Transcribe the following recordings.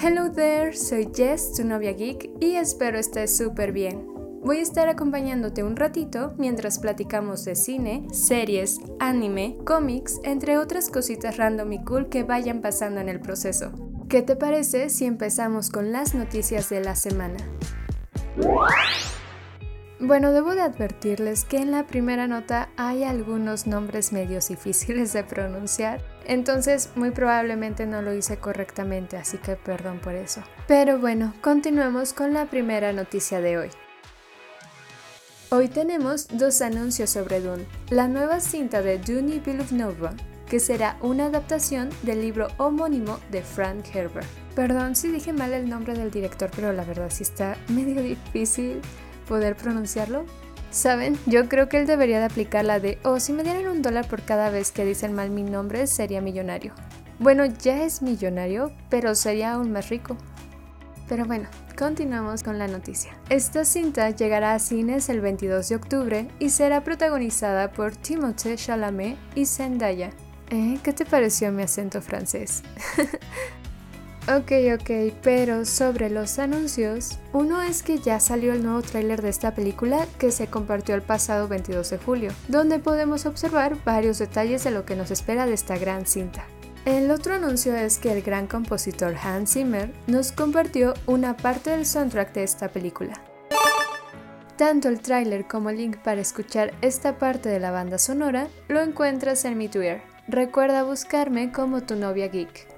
Hello there, soy Jess, tu novia geek, y espero estés súper bien. Voy a estar acompañándote un ratito mientras platicamos de cine, series, anime, cómics, entre otras cositas random y cool que vayan pasando en el proceso. ¿Qué te parece si empezamos con las noticias de la semana? Bueno, debo de advertirles que en la primera nota hay algunos nombres medios difíciles de pronunciar, entonces muy probablemente no lo hice correctamente, así que perdón por eso. Pero bueno, continuemos con la primera noticia de hoy. Hoy tenemos dos anuncios sobre Dune, la nueva cinta de Dune Villeneuve, que será una adaptación del libro homónimo de Frank Herbert. Perdón si dije mal el nombre del director, pero la verdad sí está medio difícil poder pronunciarlo? Saben, yo creo que él debería de aplicar la de, oh, si me dieran un dólar por cada vez que dicen mal mi nombre, sería millonario. Bueno, ya es millonario, pero sería aún más rico. Pero bueno, continuamos con la noticia. Esta cinta llegará a cines el 22 de octubre y será protagonizada por Timothée Chalamet y Zendaya. ¿Eh? ¿Qué te pareció mi acento francés? Ok, ok, pero sobre los anuncios, uno es que ya salió el nuevo tráiler de esta película que se compartió el pasado 22 de julio, donde podemos observar varios detalles de lo que nos espera de esta gran cinta. El otro anuncio es que el gran compositor Hans Zimmer nos compartió una parte del soundtrack de esta película. Tanto el tráiler como el link para escuchar esta parte de la banda sonora lo encuentras en mi Twitter. Recuerda buscarme como tu novia geek.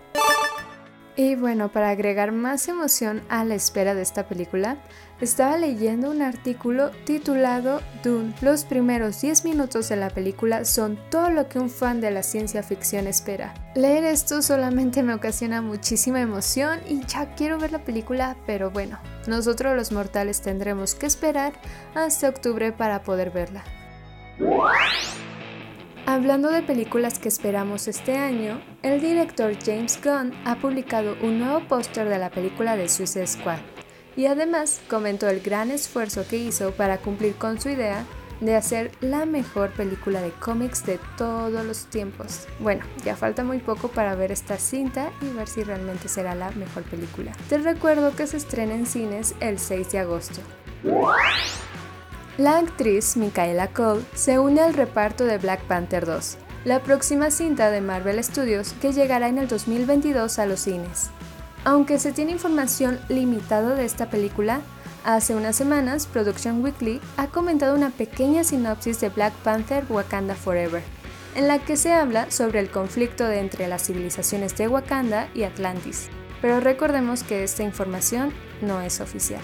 Y bueno, para agregar más emoción a la espera de esta película, estaba leyendo un artículo titulado Dune. Los primeros 10 minutos de la película son todo lo que un fan de la ciencia ficción espera. Leer esto solamente me ocasiona muchísima emoción y ya quiero ver la película, pero bueno, nosotros los mortales tendremos que esperar hasta octubre para poder verla. Hablando de películas que esperamos este año, el director James Gunn ha publicado un nuevo póster de la película de Suicide Squad y además comentó el gran esfuerzo que hizo para cumplir con su idea de hacer la mejor película de cómics de todos los tiempos. Bueno, ya falta muy poco para ver esta cinta y ver si realmente será la mejor película. Te recuerdo que se estrena en cines el 6 de agosto. La actriz Micaela Cole se une al reparto de Black Panther 2, la próxima cinta de Marvel Studios que llegará en el 2022 a los cines. Aunque se tiene información limitada de esta película, hace unas semanas Production Weekly ha comentado una pequeña sinopsis de Black Panther Wakanda Forever, en la que se habla sobre el conflicto entre las civilizaciones de Wakanda y Atlantis. Pero recordemos que esta información no es oficial.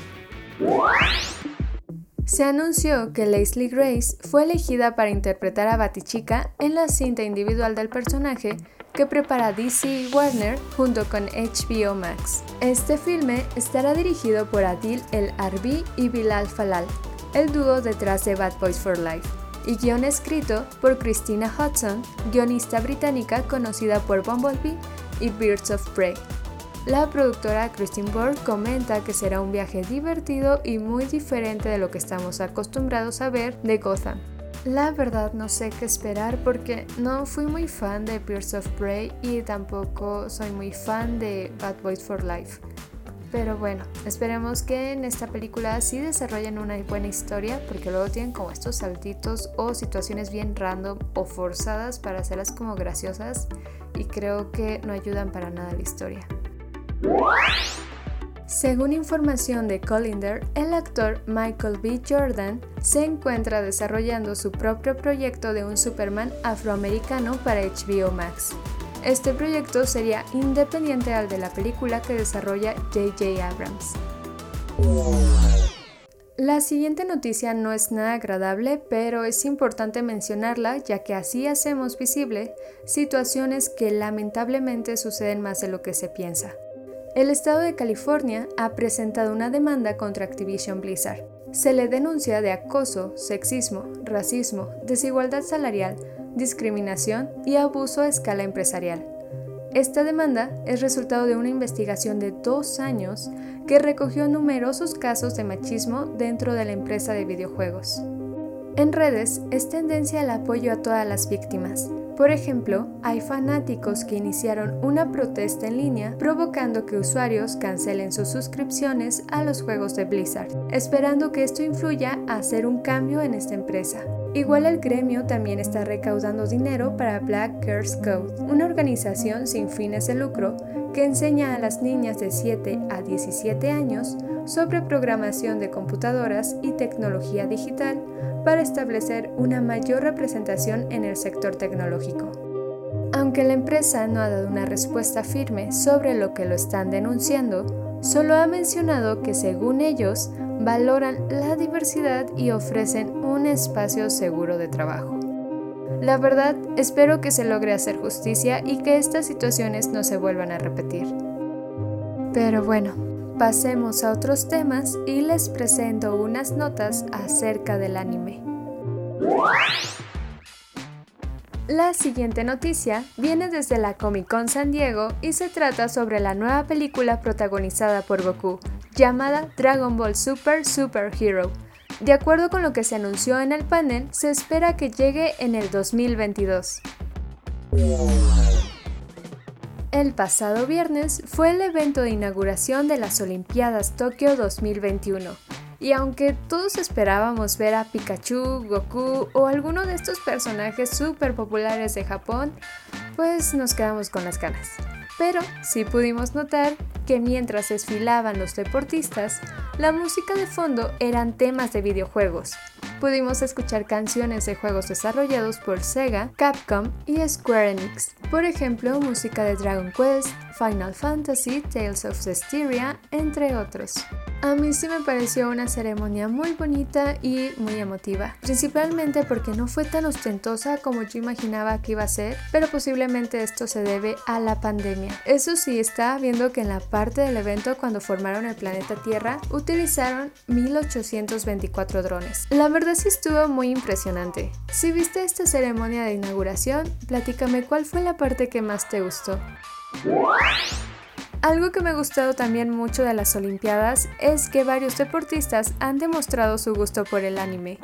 Se anunció que Leslie Grace fue elegida para interpretar a Batichica en la cinta individual del personaje que prepara DC Warner junto con HBO Max. Este filme estará dirigido por Adil El Arbi y Bilal Falal, el dúo detrás de Bad Boys for Life, y guion escrito por Christina Hudson, guionista británica conocida por Bumblebee y Birds of Prey. La productora Christine Borg comenta que será un viaje divertido y muy diferente de lo que estamos acostumbrados a ver de Gotham. La verdad no sé qué esperar porque no fui muy fan de Pierce of Prey y tampoco soy muy fan de Bad Boys for Life. Pero bueno, esperemos que en esta película sí desarrollen una buena historia porque luego tienen como estos saltitos o situaciones bien random o forzadas para hacerlas como graciosas y creo que no ayudan para nada a la historia. Según información de Collinder, el actor Michael B. Jordan se encuentra desarrollando su propio proyecto de un Superman afroamericano para HBO Max. Este proyecto sería independiente al de la película que desarrolla J.J. Abrams. La siguiente noticia no es nada agradable, pero es importante mencionarla ya que así hacemos visible situaciones que lamentablemente suceden más de lo que se piensa. El estado de California ha presentado una demanda contra Activision Blizzard. Se le denuncia de acoso, sexismo, racismo, desigualdad salarial, discriminación y abuso a escala empresarial. Esta demanda es resultado de una investigación de dos años que recogió numerosos casos de machismo dentro de la empresa de videojuegos. En redes es tendencia el apoyo a todas las víctimas. Por ejemplo, hay fanáticos que iniciaron una protesta en línea provocando que usuarios cancelen sus suscripciones a los juegos de Blizzard, esperando que esto influya a hacer un cambio en esta empresa. Igual el gremio también está recaudando dinero para Black Girls Code, una organización sin fines de lucro que enseña a las niñas de 7 a 17 años sobre programación de computadoras y tecnología digital para establecer una mayor representación en el sector tecnológico. Aunque la empresa no ha dado una respuesta firme sobre lo que lo están denunciando, solo ha mencionado que según ellos valoran la diversidad y ofrecen un espacio seguro de trabajo. La verdad, espero que se logre hacer justicia y que estas situaciones no se vuelvan a repetir. Pero bueno, Pasemos a otros temas y les presento unas notas acerca del anime. La siguiente noticia viene desde la Comic Con San Diego y se trata sobre la nueva película protagonizada por Goku, llamada Dragon Ball Super Super Hero. De acuerdo con lo que se anunció en el panel, se espera que llegue en el 2022. El pasado viernes fue el evento de inauguración de las Olimpiadas Tokio 2021. Y aunque todos esperábamos ver a Pikachu, Goku o alguno de estos personajes súper populares de Japón, pues nos quedamos con las ganas. Pero sí pudimos notar que mientras desfilaban los deportistas, la música de fondo eran temas de videojuegos, pudimos escuchar canciones de juegos desarrollados por Sega, Capcom y Square Enix. Por ejemplo, música de Dragon Quest, Final Fantasy, Tales of Zestiria, entre otros. A mí sí me pareció una ceremonia muy bonita y muy emotiva, principalmente porque no fue tan ostentosa como yo imaginaba que iba a ser, pero posiblemente esto se debe a la pandemia. Eso sí, estaba viendo que en la parte del evento cuando formaron el planeta Tierra utilizaron 1824 drones. La verdad sí estuvo muy impresionante. Si viste esta ceremonia de inauguración, platícame cuál fue la parte que más te gustó. Algo que me ha gustado también mucho de las Olimpiadas es que varios deportistas han demostrado su gusto por el anime.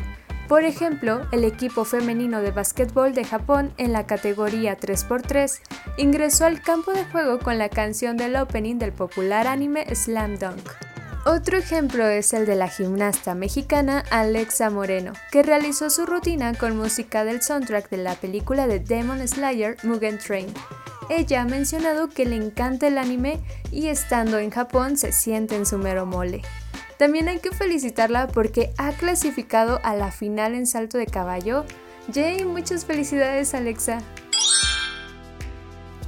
Por ejemplo, el equipo femenino de básquetbol de Japón en la categoría 3x3 ingresó al campo de juego con la canción del opening del popular anime Slam Dunk. Otro ejemplo es el de la gimnasta mexicana Alexa Moreno, que realizó su rutina con música del soundtrack de la película de Demon Slayer Mugen Train. Ella ha mencionado que le encanta el anime y estando en Japón se siente en su mero mole. También hay que felicitarla porque ha clasificado a la final en salto de caballo. Jay, muchas felicidades Alexa.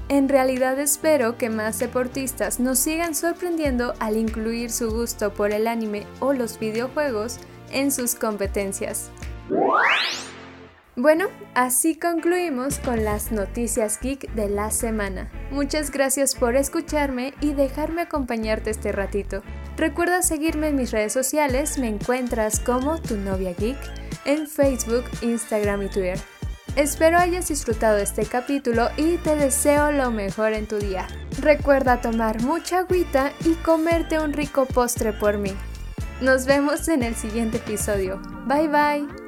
En realidad espero que más deportistas nos sigan sorprendiendo al incluir su gusto por el anime o los videojuegos en sus competencias. Bueno, así concluimos con las noticias geek de la semana. Muchas gracias por escucharme y dejarme acompañarte este ratito. Recuerda seguirme en mis redes sociales, me encuentras como tu novia geek en Facebook, Instagram y Twitter. Espero hayas disfrutado este capítulo y te deseo lo mejor en tu día. Recuerda tomar mucha agüita y comerte un rico postre por mí. Nos vemos en el siguiente episodio. Bye bye.